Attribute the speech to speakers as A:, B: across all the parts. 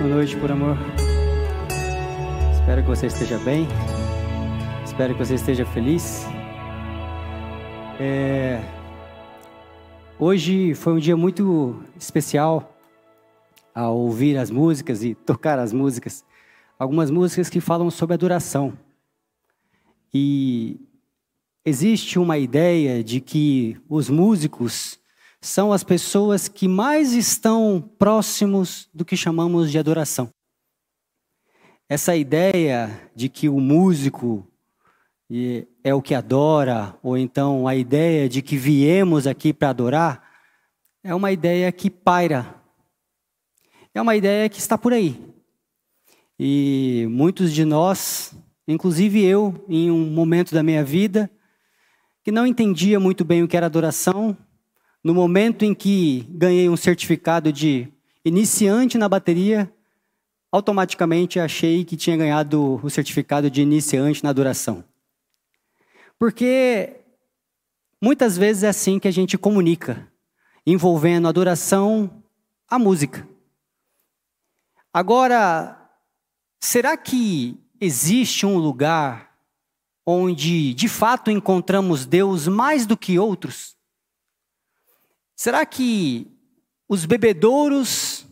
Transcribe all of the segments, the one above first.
A: Boa noite, por amor. Espero que você esteja bem. Espero que você esteja feliz. É... Hoje foi um dia muito especial ao ouvir as músicas e tocar as músicas. Algumas músicas que falam sobre adoração. E existe uma ideia de que os músicos são as pessoas que mais estão próximos do que chamamos de adoração. Essa ideia de que o músico é o que adora, ou então a ideia de que viemos aqui para adorar, é uma ideia que paira. É uma ideia que está por aí. E muitos de nós, inclusive eu, em um momento da minha vida, que não entendia muito bem o que era adoração, no momento em que ganhei um certificado de iniciante na bateria, automaticamente achei que tinha ganhado o certificado de iniciante na adoração. Porque muitas vezes é assim que a gente comunica, envolvendo adoração à música. Agora, será que existe um lugar onde de fato encontramos Deus mais do que outros? Será que os bebedouros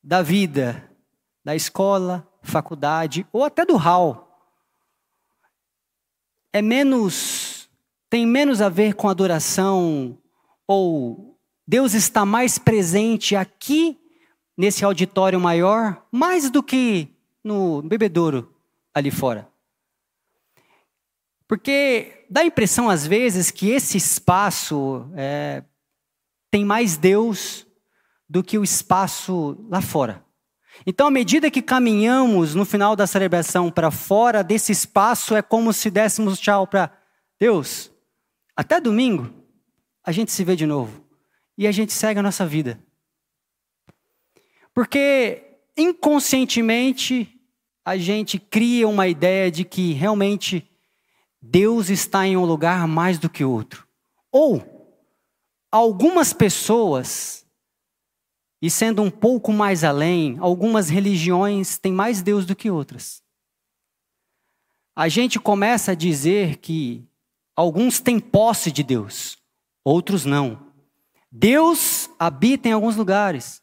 A: da vida, da escola, faculdade ou até do hall é menos tem menos a ver com adoração ou Deus está mais presente aqui nesse auditório maior mais do que no bebedouro ali fora? Porque dá a impressão às vezes que esse espaço é, tem mais Deus do que o espaço lá fora. Então, à medida que caminhamos no final da celebração para fora desse espaço, é como se dessemos tchau para Deus. Até domingo, a gente se vê de novo e a gente segue a nossa vida. Porque inconscientemente a gente cria uma ideia de que realmente Deus está em um lugar mais do que outro. Ou algumas pessoas, e sendo um pouco mais além, algumas religiões têm mais Deus do que outras. A gente começa a dizer que alguns têm posse de Deus, outros não. Deus habita em alguns lugares,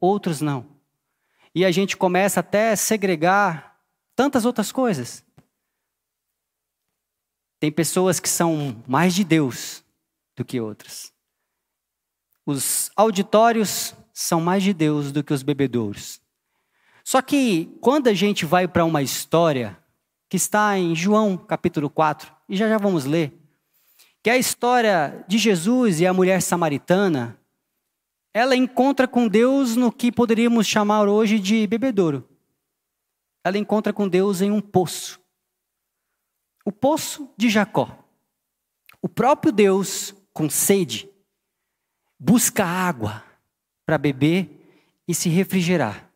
A: outros não. E a gente começa até a segregar tantas outras coisas. Tem pessoas que são mais de Deus do que outras. Os auditórios são mais de Deus do que os bebedouros. Só que quando a gente vai para uma história que está em João capítulo 4, e já já vamos ler, que é a história de Jesus e a mulher samaritana, ela encontra com Deus no que poderíamos chamar hoje de bebedouro. Ela encontra com Deus em um poço. O poço de Jacó. O próprio Deus, com sede, busca água para beber e se refrigerar,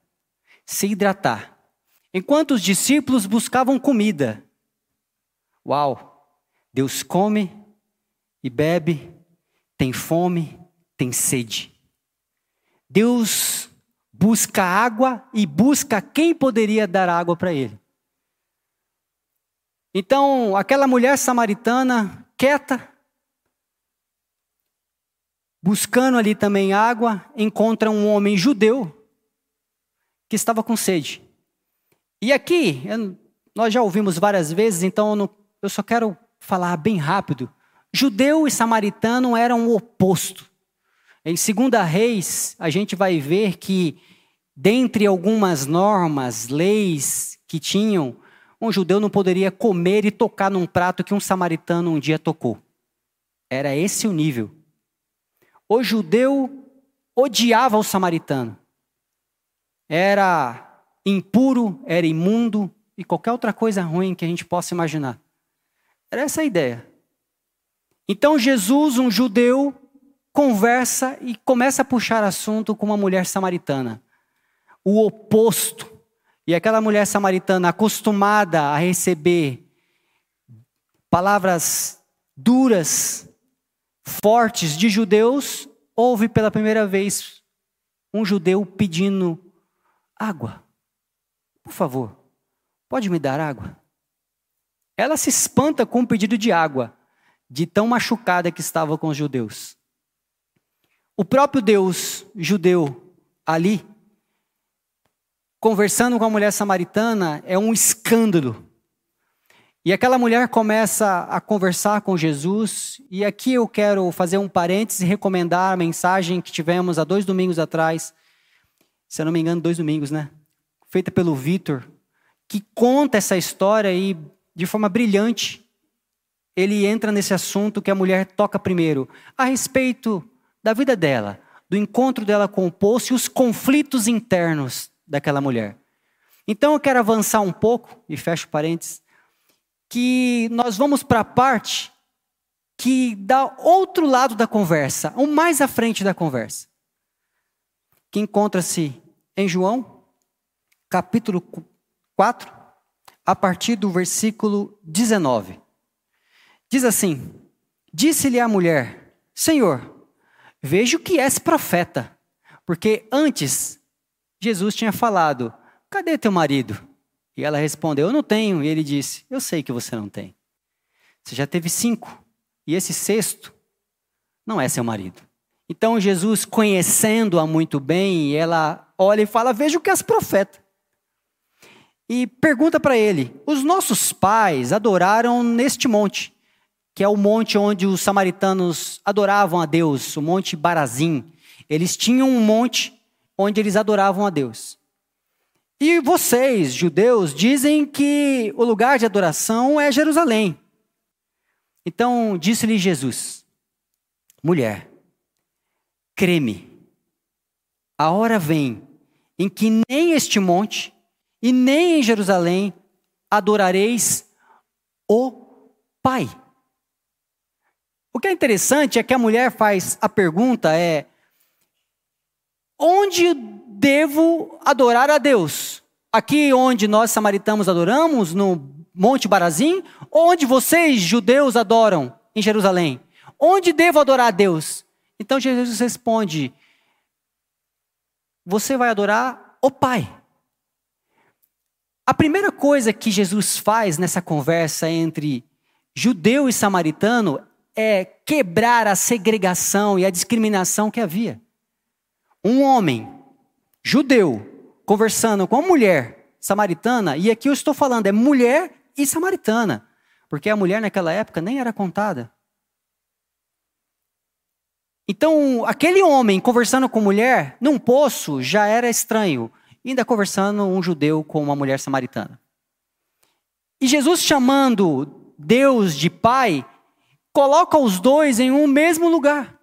A: se hidratar. Enquanto os discípulos buscavam comida. Uau! Deus come e bebe, tem fome, tem sede. Deus busca água e busca quem poderia dar água para ele. Então, aquela mulher samaritana, quieta, Buscando ali também água, encontra um homem judeu que estava com sede. E aqui, nós já ouvimos várias vezes, então eu só quero falar bem rápido. Judeu e samaritano eram o oposto. Em Segunda Reis, a gente vai ver que, dentre algumas normas, leis que tinham, um judeu não poderia comer e tocar num prato que um samaritano um dia tocou. Era esse o nível. O judeu odiava o samaritano. Era impuro, era imundo e qualquer outra coisa ruim que a gente possa imaginar. Era essa a ideia. Então Jesus, um judeu, conversa e começa a puxar assunto com uma mulher samaritana. O oposto. E aquela mulher samaritana, acostumada a receber palavras duras, fortes de judeus, houve pela primeira vez um judeu pedindo água. Por favor, pode me dar água? Ela se espanta com o pedido de água, de tão machucada que estava com os judeus. O próprio Deus judeu ali, conversando com a mulher samaritana, é um escândalo. E aquela mulher começa a conversar com Jesus, e aqui eu quero fazer um parênteses e recomendar a mensagem que tivemos há dois domingos atrás, se eu não me engano, dois domingos, né? Feita pelo Vitor, que conta essa história aí de forma brilhante. Ele entra nesse assunto que a mulher toca primeiro, a respeito da vida dela, do encontro dela com o poço e os conflitos internos daquela mulher. Então eu quero avançar um pouco, e fecho parênteses, que nós vamos para a parte que dá outro lado da conversa, o mais à frente da conversa, que encontra-se em João, capítulo 4, a partir do versículo 19. Diz assim: Disse-lhe a mulher: Senhor, Vejo que és profeta. Porque antes, Jesus tinha falado: Cadê teu marido? E ela respondeu: Eu não tenho. E ele disse: Eu sei que você não tem. Você já teve cinco. E esse sexto não é seu marido. Então Jesus, conhecendo-a muito bem, ela olha e fala: Vejo que és profeta. E pergunta para ele: Os nossos pais adoraram neste monte que é o monte onde os samaritanos adoravam a Deus, o Monte Barazim. Eles tinham um monte onde eles adoravam a Deus. E vocês, judeus, dizem que o lugar de adoração é Jerusalém. Então disse-lhe Jesus: Mulher, creme, a hora vem em que nem este monte e nem em Jerusalém adorareis o Pai. O que é interessante é que a mulher faz a pergunta é: onde devo adorar a Deus? Aqui onde nós samaritanos adoramos, no Monte Barazim, ou onde vocês, judeus, adoram, em Jerusalém? Onde devo adorar a Deus? Então Jesus responde: Você vai adorar o Pai. A primeira coisa que Jesus faz nessa conversa entre judeu e samaritano é quebrar a segregação e a discriminação que havia. Um homem judeu conversando com uma mulher samaritana, e aqui eu estou falando é mulher e samaritana, porque a mulher naquela época nem era contada. Então, aquele homem conversando com mulher num poço já era estranho, ainda conversando um judeu com uma mulher samaritana. E Jesus chamando Deus de Pai, coloca os dois em um mesmo lugar.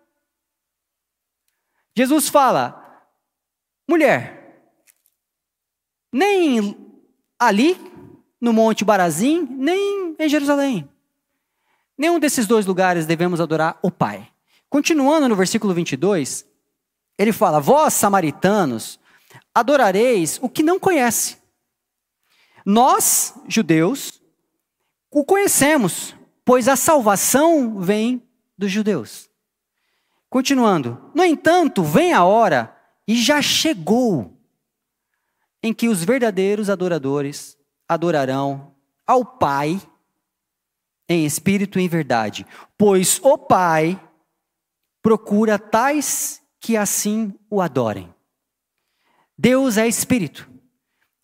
A: Jesus fala: mulher, nem ali, no Monte Barazim, nem em Jerusalém. Nenhum desses dois lugares devemos adorar o Pai. Continuando no versículo 22, ele fala: Vós, samaritanos, adorareis o que não conhece. Nós, judeus, o conhecemos, pois a salvação vem dos judeus. Continuando, no entanto, vem a hora, e já chegou, em que os verdadeiros adoradores adorarão ao Pai em espírito e em verdade, pois o Pai procura tais que assim o adorem. Deus é espírito,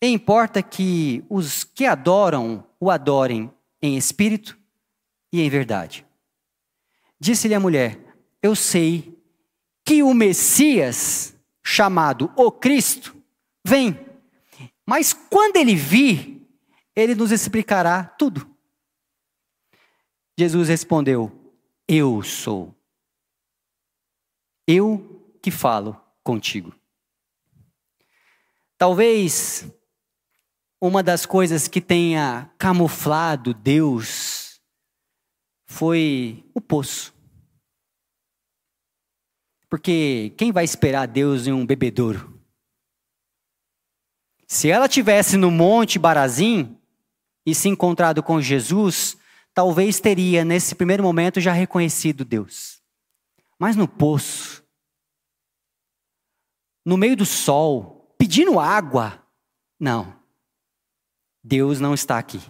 A: e importa que os que adoram o adorem em espírito e em verdade. Disse-lhe a mulher: Eu sei que o Messias, chamado o Cristo, vem, mas quando ele vir, ele nos explicará tudo. Jesus respondeu: Eu sou. Eu que falo contigo. Talvez uma das coisas que tenha camuflado Deus foi o poço. Porque quem vai esperar Deus em um bebedouro? Se ela tivesse no Monte Barazim e se encontrado com Jesus, talvez teria nesse primeiro momento já reconhecido Deus. Mas no poço, no meio do sol, pedindo água, Não. Deus não está aqui.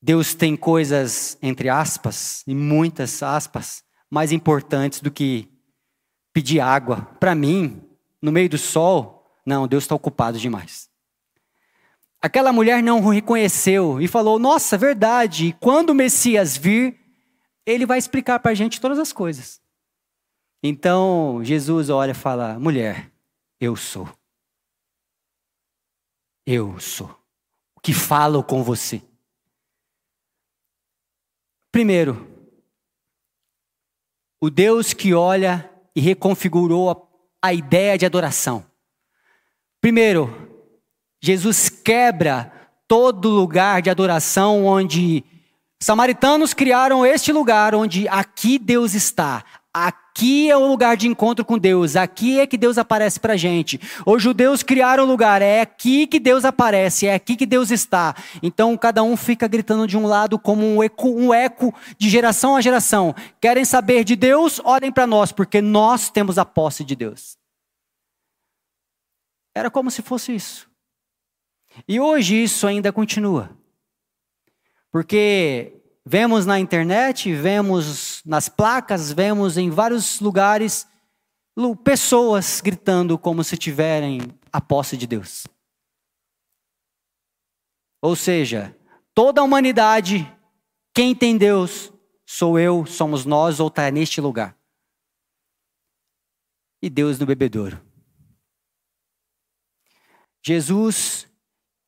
A: Deus tem coisas, entre aspas, e muitas aspas, mais importantes do que pedir água. Para mim, no meio do sol, não, Deus está ocupado demais. Aquela mulher não reconheceu e falou: Nossa, verdade, quando o Messias vir, ele vai explicar para a gente todas as coisas. Então Jesus olha e fala: Mulher, eu sou. Eu sou. O que falo com você. Primeiro, o Deus que olha e reconfigurou a, ideia de adoração. Primeiro, Jesus quebra todo lugar de adoração onde samaritanos criaram este lugar onde aqui Deus está. Aqui é o lugar de encontro com Deus, aqui é que Deus aparece para gente. Os judeus criaram o lugar, é aqui que Deus aparece, é aqui que Deus está. Então cada um fica gritando de um lado como um eco, um eco de geração a geração. Querem saber de Deus? Olhem para nós, porque nós temos a posse de Deus. Era como se fosse isso. E hoje isso ainda continua. Porque vemos na internet, vemos nas placas, vemos em vários lugares pessoas gritando como se tiverem a posse de Deus. Ou seja, toda a humanidade, quem tem Deus, sou eu, somos nós ou está neste lugar. E Deus no bebedouro. Jesus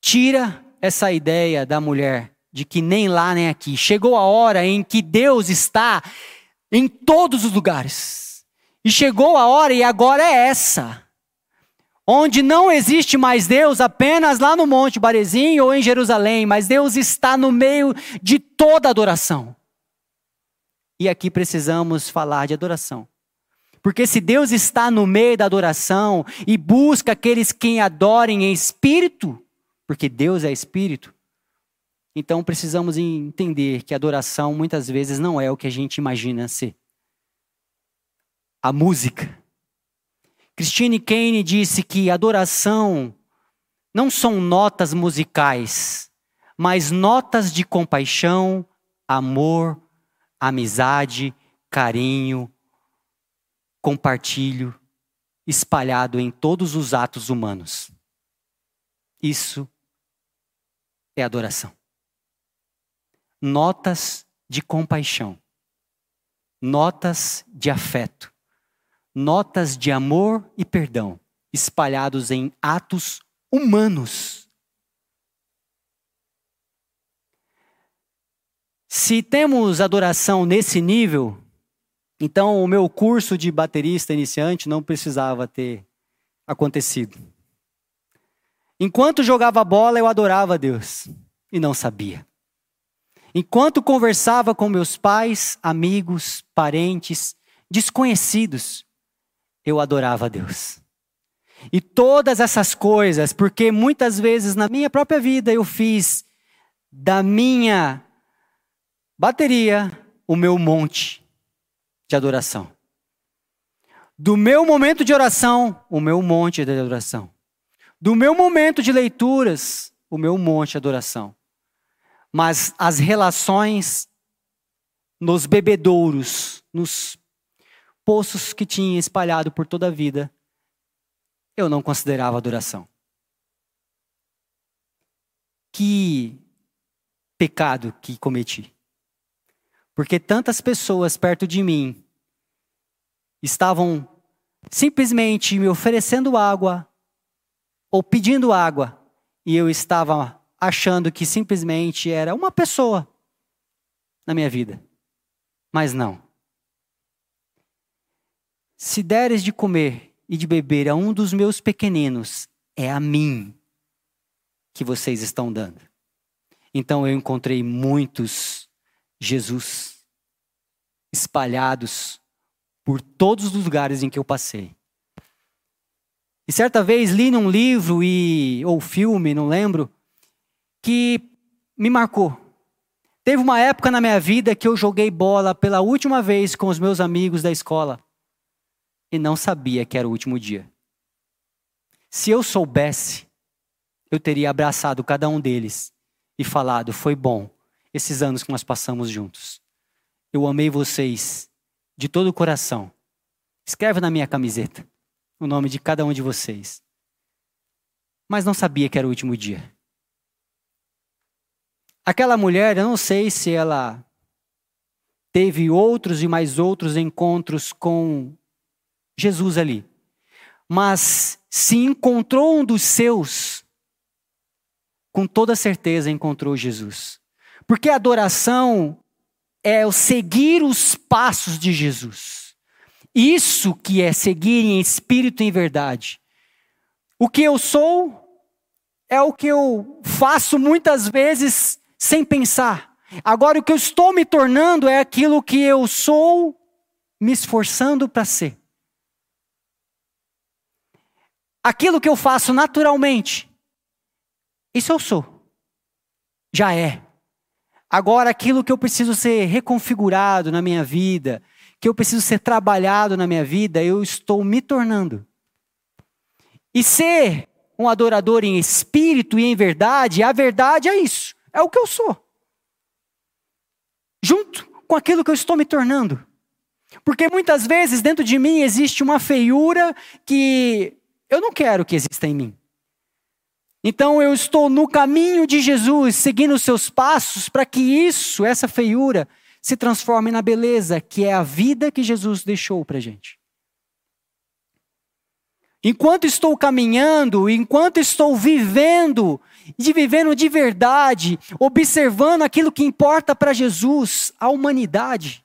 A: tira essa ideia da mulher de que nem lá nem aqui. Chegou a hora em que Deus está em todos os lugares. E chegou a hora, e agora é essa. Onde não existe mais Deus apenas lá no Monte Barezim ou em Jerusalém, mas Deus está no meio de toda adoração. E aqui precisamos falar de adoração. Porque se Deus está no meio da adoração e busca aqueles que adorem em espírito porque Deus é espírito. Então precisamos entender que adoração muitas vezes não é o que a gente imagina ser. A música. Christine Kane disse que adoração não são notas musicais, mas notas de compaixão, amor, amizade, carinho, compartilho, espalhado em todos os atos humanos. Isso é adoração. Notas de compaixão, notas de afeto, notas de amor e perdão, espalhados em atos humanos. Se temos adoração nesse nível, então o meu curso de baterista iniciante não precisava ter acontecido. Enquanto jogava bola, eu adorava Deus e não sabia. Enquanto conversava com meus pais, amigos, parentes, desconhecidos, eu adorava a Deus. E todas essas coisas, porque muitas vezes na minha própria vida eu fiz da minha bateria o meu monte de adoração. Do meu momento de oração, o meu monte de adoração do meu momento de leituras, o meu monte de adoração. Mas as relações nos bebedouros, nos poços que tinha espalhado por toda a vida, eu não considerava adoração. Que pecado que cometi. Porque tantas pessoas perto de mim estavam simplesmente me oferecendo água, ou pedindo água e eu estava achando que simplesmente era uma pessoa na minha vida. Mas não. Se deres de comer e de beber a um dos meus pequeninos, é a mim que vocês estão dando. Então eu encontrei muitos Jesus espalhados por todos os lugares em que eu passei. E certa vez li num livro e ou filme, não lembro, que me marcou. Teve uma época na minha vida que eu joguei bola pela última vez com os meus amigos da escola e não sabia que era o último dia. Se eu soubesse eu teria abraçado cada um deles e falado: foi bom esses anos que nós passamos juntos. Eu amei vocês de todo o coração. Escreve na minha camiseta o nome de cada um de vocês. Mas não sabia que era o último dia. Aquela mulher, eu não sei se ela teve outros e mais outros encontros com Jesus ali. Mas se encontrou um dos seus, com toda certeza encontrou Jesus. Porque a adoração é o seguir os passos de Jesus. Isso que é seguir em espírito e em verdade. O que eu sou é o que eu faço muitas vezes sem pensar. Agora, o que eu estou me tornando é aquilo que eu sou me esforçando para ser. Aquilo que eu faço naturalmente, isso eu sou. Já é. Agora, aquilo que eu preciso ser reconfigurado na minha vida, que eu preciso ser trabalhado na minha vida, eu estou me tornando. E ser um adorador em espírito e em verdade, a verdade é isso, é o que eu sou junto com aquilo que eu estou me tornando. Porque muitas vezes dentro de mim existe uma feiura que eu não quero que exista em mim. Então eu estou no caminho de Jesus, seguindo os seus passos, para que isso, essa feiura, se transforme na beleza, que é a vida que Jesus deixou para a gente. Enquanto estou caminhando, enquanto estou vivendo de vivendo de verdade, observando aquilo que importa para Jesus, a humanidade.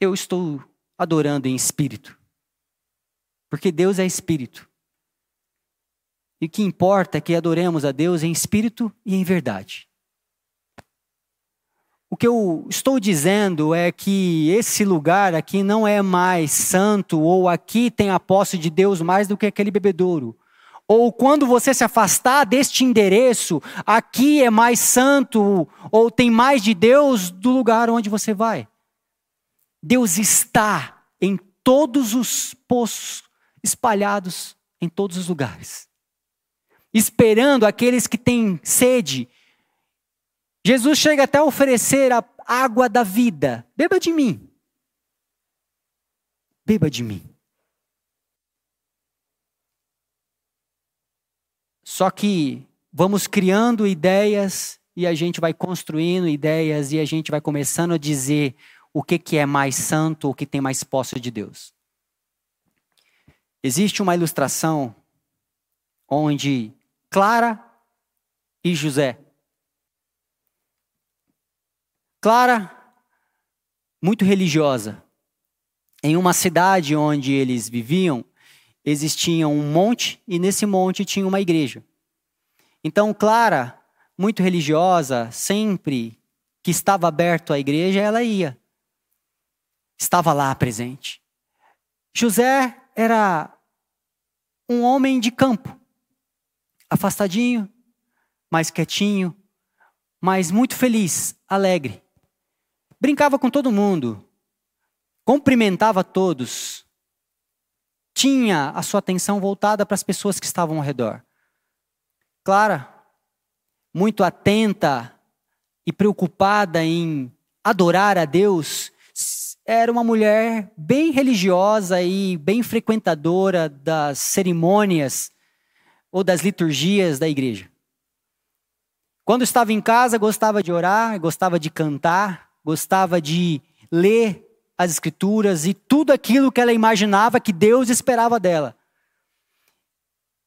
A: Eu estou adorando em espírito. Porque Deus é espírito. E o que importa é que adoremos a Deus em espírito e em verdade. O que eu estou dizendo é que esse lugar aqui não é mais santo, ou aqui tem a posse de Deus mais do que aquele bebedouro. Ou quando você se afastar deste endereço, aqui é mais santo, ou tem mais de Deus do lugar onde você vai. Deus está em todos os poços espalhados em todos os lugares, esperando aqueles que têm sede Jesus chega até a oferecer a água da vida. Beba de mim. Beba de mim. Só que vamos criando ideias e a gente vai construindo ideias e a gente vai começando a dizer o que, que é mais santo, o que tem mais posse de Deus. Existe uma ilustração onde Clara e José Clara, muito religiosa. Em uma cidade onde eles viviam, existia um monte e nesse monte tinha uma igreja. Então, Clara, muito religiosa, sempre que estava aberto à igreja, ela ia. Estava lá presente. José era um homem de campo, afastadinho, mais quietinho, mas muito feliz, alegre. Brincava com todo mundo, cumprimentava todos, tinha a sua atenção voltada para as pessoas que estavam ao redor. Clara, muito atenta e preocupada em adorar a Deus, era uma mulher bem religiosa e bem frequentadora das cerimônias ou das liturgias da igreja. Quando estava em casa, gostava de orar, gostava de cantar, gostava de ler as Escrituras e tudo aquilo que ela imaginava que Deus esperava dela.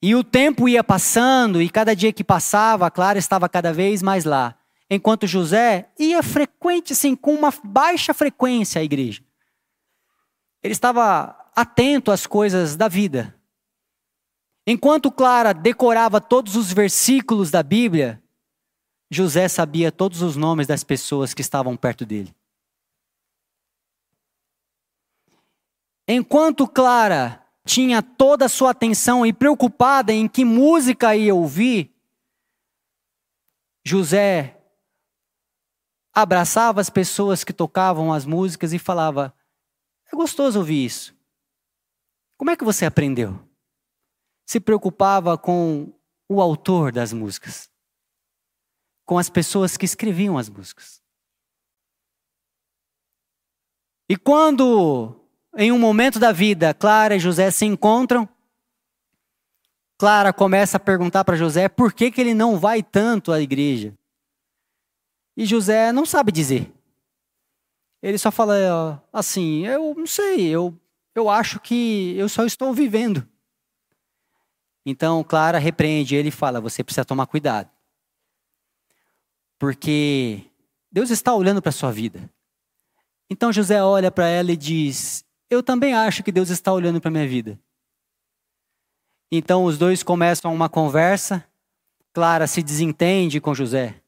A: E o tempo ia passando, e cada dia que passava, a Clara estava cada vez mais lá. Enquanto José ia frequente, assim, com uma baixa frequência à igreja. Ele estava atento às coisas da vida. Enquanto Clara decorava todos os versículos da Bíblia, José sabia todos os nomes das pessoas que estavam perto dele. Enquanto Clara tinha toda a sua atenção e preocupada em que música ia ouvir, José abraçava as pessoas que tocavam as músicas e falava: É gostoso ouvir isso. Como é que você aprendeu? se preocupava com o autor das músicas, com as pessoas que escreviam as músicas. E quando, em um momento da vida, Clara e José se encontram, Clara começa a perguntar para José por que, que ele não vai tanto à igreja. E José não sabe dizer. Ele só fala assim: eu não sei, eu, eu acho que eu só estou vivendo. Então Clara repreende ele e fala: você precisa tomar cuidado. Porque Deus está olhando para a sua vida. Então José olha para ela e diz: Eu também acho que Deus está olhando para a minha vida. Então os dois começam uma conversa. Clara se desentende com José.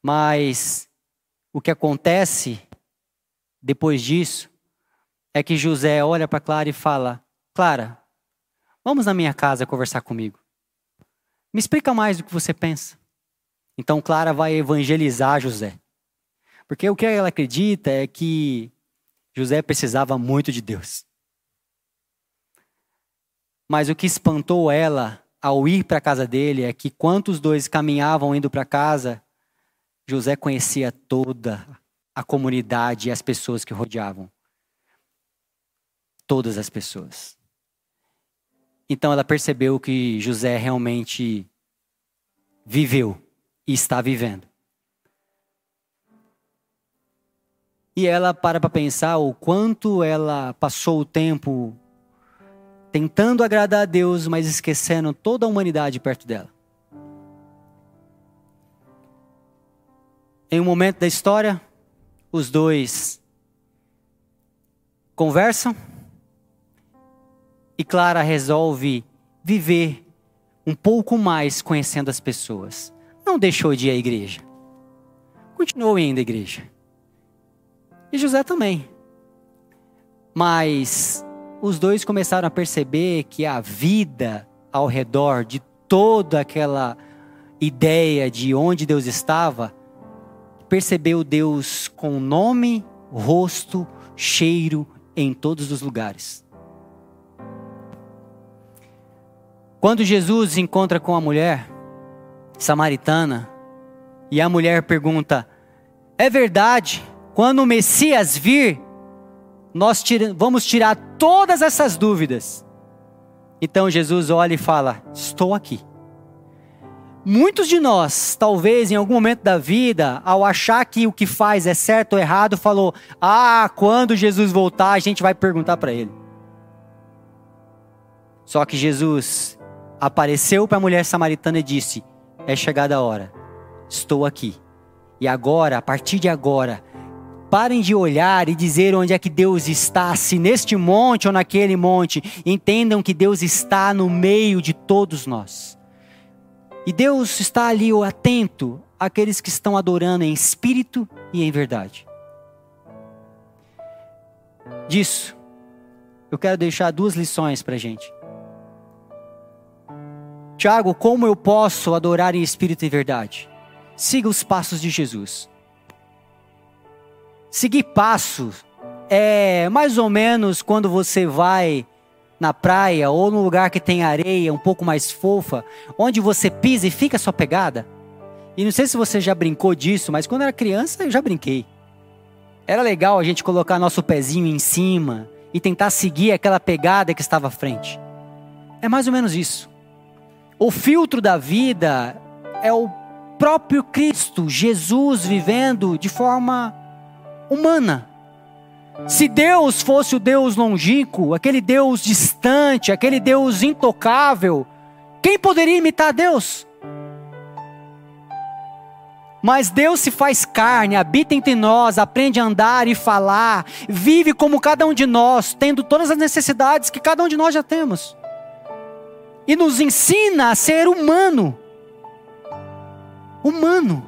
A: Mas o que acontece depois disso é que José olha para Clara e fala: Clara, vamos na minha casa conversar comigo. Me explica mais do que você pensa. Então Clara vai evangelizar José. Porque o que ela acredita é que José precisava muito de Deus. Mas o que espantou ela ao ir para a casa dele é que quanto os dois caminhavam indo para casa, José conhecia toda a comunidade e as pessoas que rodeavam. Todas as pessoas. Então ela percebeu que José realmente viveu e está vivendo. E ela para para pensar o quanto ela passou o tempo tentando agradar a Deus, mas esquecendo toda a humanidade perto dela. Em um momento da história, os dois conversam e Clara resolve viver um pouco mais conhecendo as pessoas. Não deixou de ir à igreja. Continuou indo à igreja. E José também. Mas os dois começaram a perceber que a vida ao redor de toda aquela ideia de onde Deus estava percebeu Deus com nome, rosto, cheiro em todos os lugares. Quando Jesus encontra com a mulher samaritana e a mulher pergunta: É verdade, quando o Messias vir, nós tira, vamos tirar todas essas dúvidas. Então Jesus olha e fala: Estou aqui. Muitos de nós, talvez em algum momento da vida, ao achar que o que faz é certo ou errado, falou: Ah, quando Jesus voltar, a gente vai perguntar para ele. Só que Jesus apareceu para a mulher samaritana e disse: É chegada a hora, estou aqui. E agora, a partir de agora, parem de olhar e dizer onde é que Deus está, se neste monte ou naquele monte. Entendam que Deus está no meio de todos nós. E Deus está ali atento àqueles que estão adorando em espírito e em verdade. Disso, eu quero deixar duas lições para a gente. Tiago, como eu posso adorar em espírito e verdade? Siga os passos de Jesus. Seguir passos é mais ou menos quando você vai na praia ou num lugar que tem areia um pouco mais fofa, onde você pisa e fica a sua pegada. E não sei se você já brincou disso, mas quando era criança eu já brinquei. Era legal a gente colocar nosso pezinho em cima e tentar seguir aquela pegada que estava à frente. É mais ou menos isso. O filtro da vida é o próprio Cristo, Jesus vivendo de forma humana se Deus fosse o Deus longínquo, aquele Deus distante, aquele Deus intocável, quem poderia imitar Deus? Mas Deus se faz carne, habita entre nós, aprende a andar e falar, vive como cada um de nós, tendo todas as necessidades que cada um de nós já temos. E nos ensina a ser humano. Humano.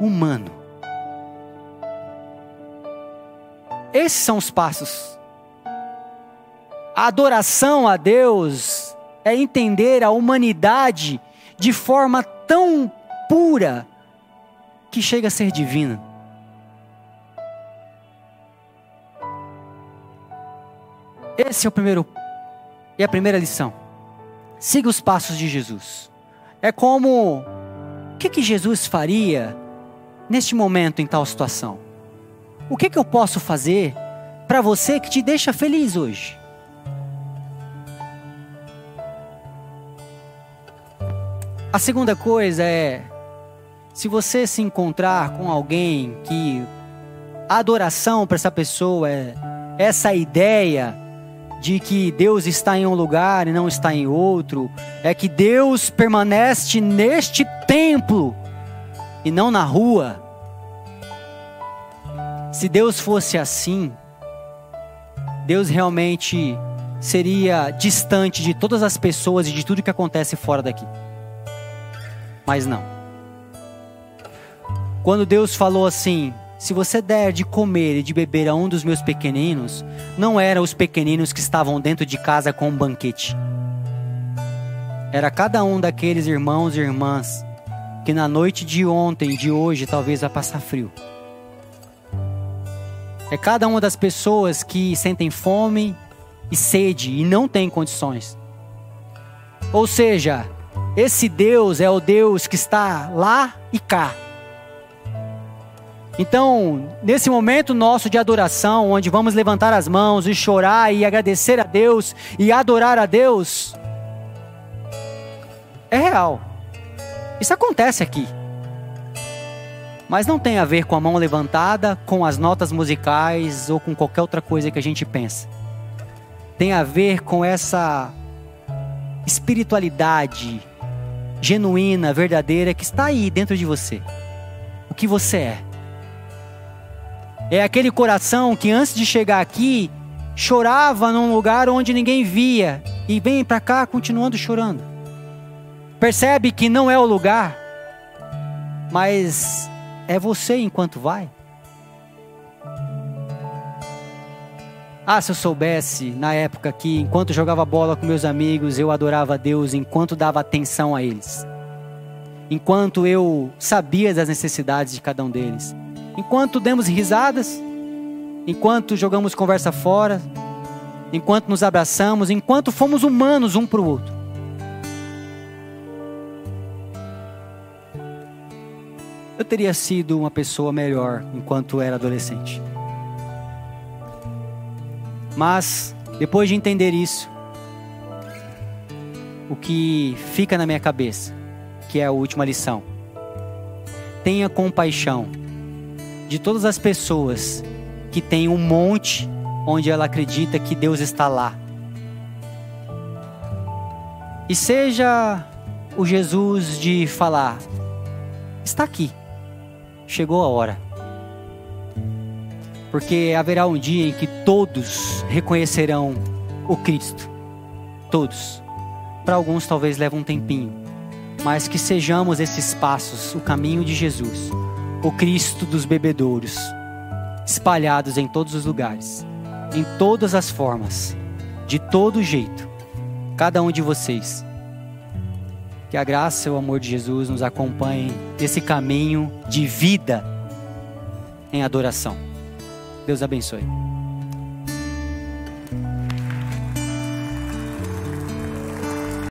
A: Humano. Esses são os passos. A adoração a Deus é entender a humanidade de forma tão pura que chega a ser divina. Esse é o primeiro E a primeira lição: siga os passos de Jesus. É como o que, que Jesus faria neste momento em tal situação? O que, que eu posso fazer para você que te deixa feliz hoje? A segunda coisa é: se você se encontrar com alguém que a adoração para essa pessoa é essa ideia de que Deus está em um lugar e não está em outro, é que Deus permanece neste templo e não na rua. Se Deus fosse assim, Deus realmente seria distante de todas as pessoas e de tudo que acontece fora daqui. Mas não. Quando Deus falou assim: se você der de comer e de beber a um dos meus pequeninos, não eram os pequeninos que estavam dentro de casa com um banquete. Era cada um daqueles irmãos e irmãs que na noite de ontem de hoje talvez vai passar frio. É cada uma das pessoas que sentem fome e sede e não tem condições. Ou seja, esse Deus é o Deus que está lá e cá então, nesse momento nosso de adoração, onde vamos levantar as mãos e chorar e agradecer a Deus e adorar a Deus, é real. Isso acontece aqui. Mas não tem a ver com a mão levantada, com as notas musicais ou com qualquer outra coisa que a gente pensa. Tem a ver com essa espiritualidade genuína, verdadeira que está aí dentro de você. O que você é. É aquele coração que antes de chegar aqui chorava num lugar onde ninguém via e vem para cá continuando chorando. Percebe que não é o lugar, mas é você enquanto vai. Ah, se eu soubesse na época que enquanto jogava bola com meus amigos, eu adorava a Deus enquanto dava atenção a eles. Enquanto eu sabia das necessidades de cada um deles enquanto demos risadas, enquanto jogamos conversa fora, enquanto nos abraçamos, enquanto fomos humanos um para o outro. Eu teria sido uma pessoa melhor enquanto era adolescente. Mas, depois de entender isso, o que fica na minha cabeça, que é a última lição, tenha compaixão de todas as pessoas que tem um monte onde ela acredita que Deus está lá. E seja o Jesus de falar: está aqui, chegou a hora. Porque haverá um dia em que todos reconhecerão o Cristo. Todos. Para alguns talvez leve um tempinho, mas que sejamos esses passos, o caminho de Jesus o Cristo dos bebedouros, espalhados em todos os lugares, em todas as formas, de todo jeito, cada um de vocês. Que a graça e o amor de Jesus nos acompanhem nesse caminho de vida em adoração. Deus abençoe.